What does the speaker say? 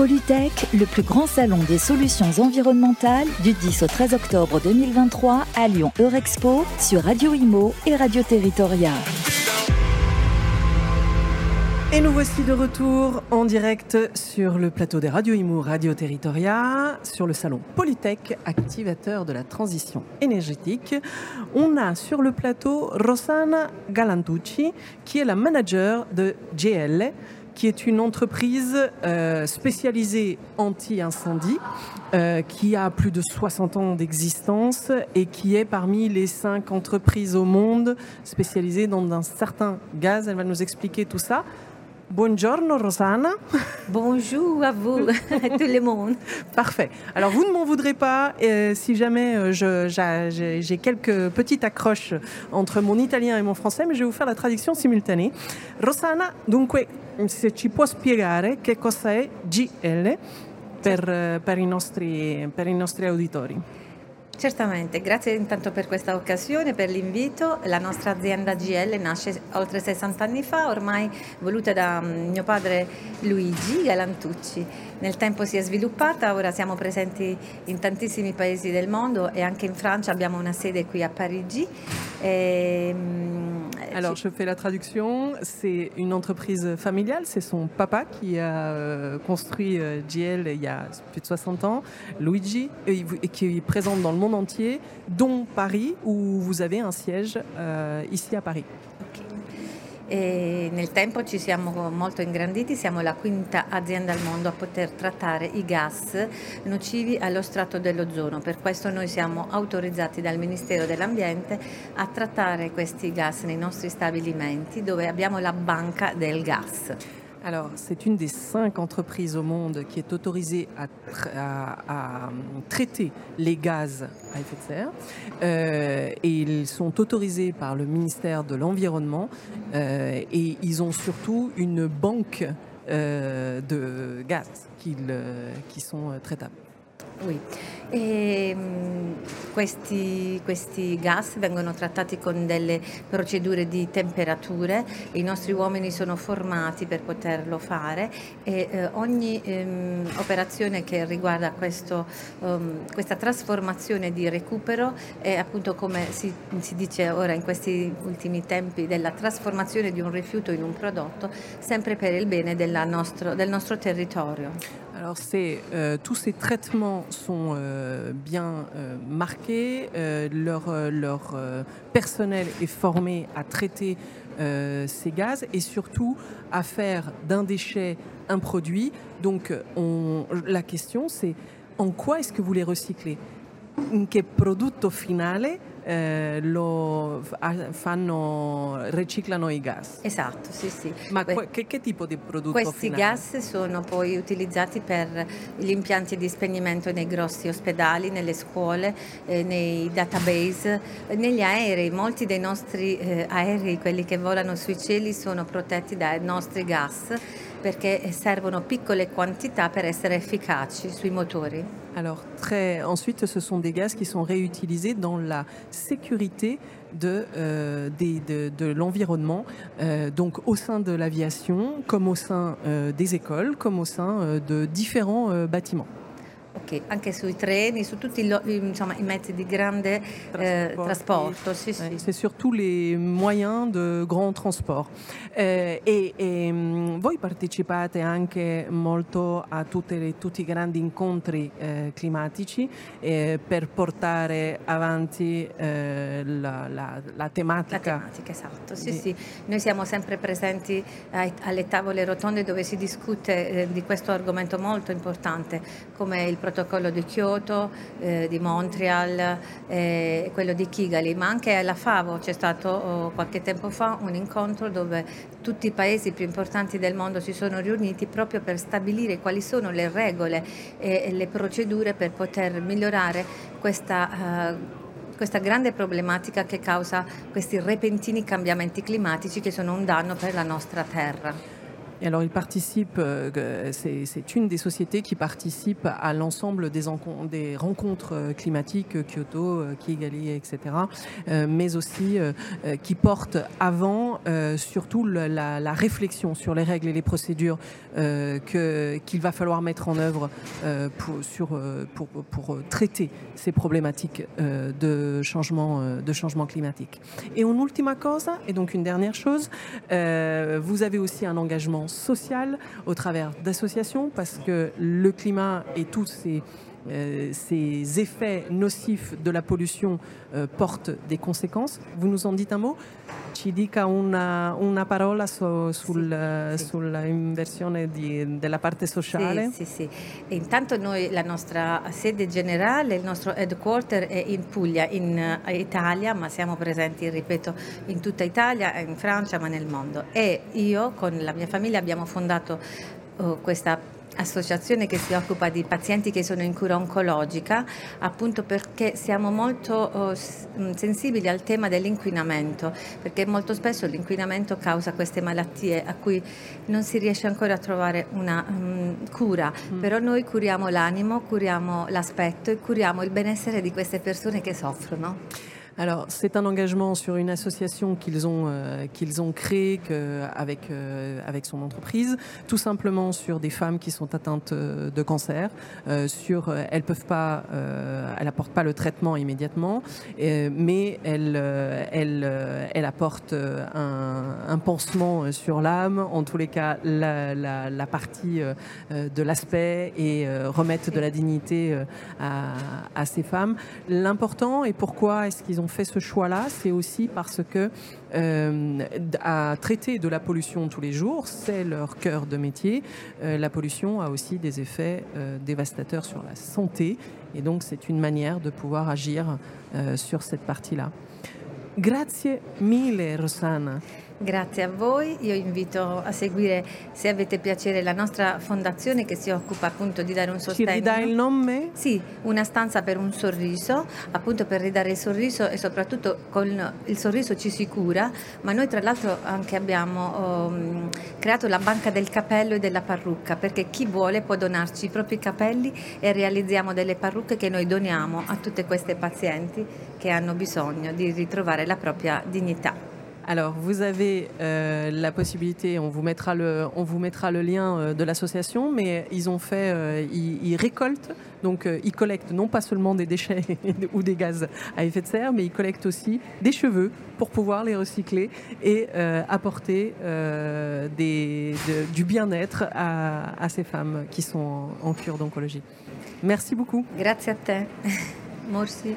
Polytech, le plus grand salon des solutions environnementales du 10 au 13 octobre 2023 à Lyon Eurexpo sur Radio Imo et Radio Territoria. Et nous voici de retour en direct sur le plateau des Radio Imo Radio Territoria, sur le salon Polytech, activateur de la transition énergétique. On a sur le plateau Rossana Galantucci, qui est la manager de GL, qui est une entreprise euh, spécialisée anti-incendie, euh, qui a plus de 60 ans d'existence et qui est parmi les cinq entreprises au monde spécialisées dans un certain gaz. Elle va nous expliquer tout ça. Buongiorno Rosanna. Bonjour à vous, à tout le monde. Parfait. Alors vous ne m'en voudrez pas euh, si jamais euh, j'ai quelques petites accroches entre mon italien et mon français, mais je vais vous faire la traduction simultanée. Rosanna, dunque, se ci può spiegare che cosa è GL per, eh, per, i, nostri, per i nostri auditori? Certamente, grazie intanto per questa occasione, per l'invito. La nostra azienda GL nasce oltre 60 anni fa, ormai voluta da mm, mio padre Luigi Galantucci. Nel tempo si è sviluppata, ora siamo presenti in tantissimi paesi del mondo e anche in Francia abbiamo una sede qui a Parigi. E, Alors, je fais la traduction. C'est une entreprise familiale. C'est son papa qui a euh, construit euh, GL il y a plus de 60 ans, Luigi, et, qui est présente dans le monde entier, dont Paris, où vous avez un siège euh, ici à Paris. E nel tempo ci siamo molto ingranditi, siamo la quinta azienda al mondo a poter trattare i gas nocivi allo strato dell'ozono. Per questo noi siamo autorizzati dal Ministero dell'Ambiente a trattare questi gas nei nostri stabilimenti dove abbiamo la banca del gas. Alors, c'est une des cinq entreprises au monde qui est autorisée à, à traiter les gaz à effet de serre. Euh, et ils sont autorisés par le ministère de l'Environnement. Euh, et ils ont surtout une banque euh, de gaz qui sont traitables. Oui. E, mh, questi, questi, gas vengono trattati con delle procedure di temperature, i nostri uomini sono formati per poterlo fare e eh, ogni ehm, operazione che riguarda questo, um, questa trasformazione di recupero è appunto come si, si dice ora in questi ultimi tempi della trasformazione di un rifiuto in un prodotto, sempre per il bene nostro, del nostro territorio. Alors euh, tous ces traitements sont euh, bien euh, marqués, leur, leur personnel est formé à traiter ces gaz et surtout à faire d'un déchet un produit. Donc on, la question c'est en quoi est-ce que vous les recyclez? In che prodotto finale eh, lo fanno, riciclano i gas. Esatto, sì, sì. Ma que, che, che, tipo di prodotto Questi finale? gas sono poi utilizzati per gli impianti di spegnimento nei grossi ospedali, nelle scuole, eh, nei database, negli aerei. Molti dei nostri eh, aerei, quelli che volano sui cieli, sono protetti dai nostri gas perché servono piccole quantità per essere efficaci sui motori. Alors, très, ensuite, ce sont des gaz qui sont réutilisés dans la sécurité de, euh, l'environnement, euh, donc au sein de l'aviation, comme au sein euh, des écoles, comme au sein de différents bâtiments. Ok, anche sui treni, su tutti insomma, i mezzi di grande eh, trasporto. Sì, sì. C'est sur tous les moyens de grand transport. Eh, e, e mm, voi partecipate anche molto a le, tutti i grandi incontri eh, climatici eh, per portare avanti eh, la, la, la, tematica. La tematica, esatto. Sì, di... sì. Noi siamo sempre presenti ai, alle tavole rotonde dove si discute eh, di questo argomento molto importante come il protocollo di Kyoto, eh, di Montreal, eh, quello di Kigali, ma anche alla FAVO c'è stato oh, qualche tempo fa un incontro dove tutti i paesi più importanti del mondo si sono riuniti proprio per stabilire quali sono le regole e le procedure per poter migliorare questa uh, questa grande problematica che causa questi repentini cambiamenti climatici che sono un danno per la nostra terra. Et alors, il participe, euh, c'est une des sociétés qui participe à l'ensemble des, rencontres euh, climatiques, euh, Kyoto, Kigali, etc., mais aussi qui porte avant surtout la, réflexion sur les règles et les procédures qu'il va falloir mettre en œuvre pour, sur, pour, pour, traiter ces problématiques de, changement, de changement climatique. Et en ultima cosa, et donc une dernière chose, vous avez aussi un engagement social au travers d'associations parce que le climat et tous ces, euh, ces effets nocifs de la pollution euh, portent des conséquences. Vous nous en dites un mot Ci dica una, una parola su, sul, sì, sì. sull'inversione di, della parte sociale? Sì, sì, sì. Intanto noi, la nostra sede generale, il nostro headquarter è in Puglia, in uh, Italia, ma siamo presenti, ripeto, in tutta Italia, in Francia, ma nel mondo. E io con la mia famiglia abbiamo fondato uh, questa associazione che si occupa di pazienti che sono in cura oncologica, appunto perché siamo molto oh, sensibili al tema dell'inquinamento, perché molto spesso l'inquinamento causa queste malattie a cui non si riesce ancora a trovare una um, cura, mm. però noi curiamo l'animo, curiamo l'aspetto e curiamo il benessere di queste persone che soffrono. Alors, c'est un engagement sur une association qu'ils ont, euh, ont créée avec, euh, avec son entreprise, tout simplement sur des femmes qui sont atteintes euh, de cancer. sur, elles peuvent pas, elles apportent pas le traitement immédiatement, mais elles, elles, elles apportent un, pansement sur l'âme, en tous les cas la, la, partie de l'aspect et remettre de la dignité à, à ces femmes. L'important et pourquoi est-ce qu'ils ont fait ce choix-là, c'est aussi parce que euh, à traiter de la pollution tous les jours, c'est leur cœur de métier. Euh, la pollution a aussi des effets euh, dévastateurs sur la santé, et donc c'est une manière de pouvoir agir sur cette partie-là. Grazie mille, Rosanna. Grazie a voi, io invito a seguire se avete piacere la nostra fondazione che si occupa appunto di dare un sostegno. Ci ridai il nome? Sì, una stanza per un sorriso, appunto per ridare il sorriso e soprattutto con il sorriso ci si cura, ma noi tra l'altro anche abbiamo um, creato la banca del capello e della parrucca perché chi vuole può donarci i propri capelli e realizziamo delle parrucche che noi doniamo a tutte queste pazienti che hanno bisogno di ritrovare la propria dignità. Alors, vous avez euh, la possibilité, on vous mettra le, on vous mettra le lien euh, de l'association, mais ils ont fait, euh, ils, récoltent, donc ils collectent non pas seulement des déchets ou des gaz à effet de serre, mais ils collectent aussi des cheveux pour pouvoir les recycler et apporter des, du bien-être à, ces femmes qui sont en, en cure d'oncologie. Merci beaucoup. Grazie a te. Merci.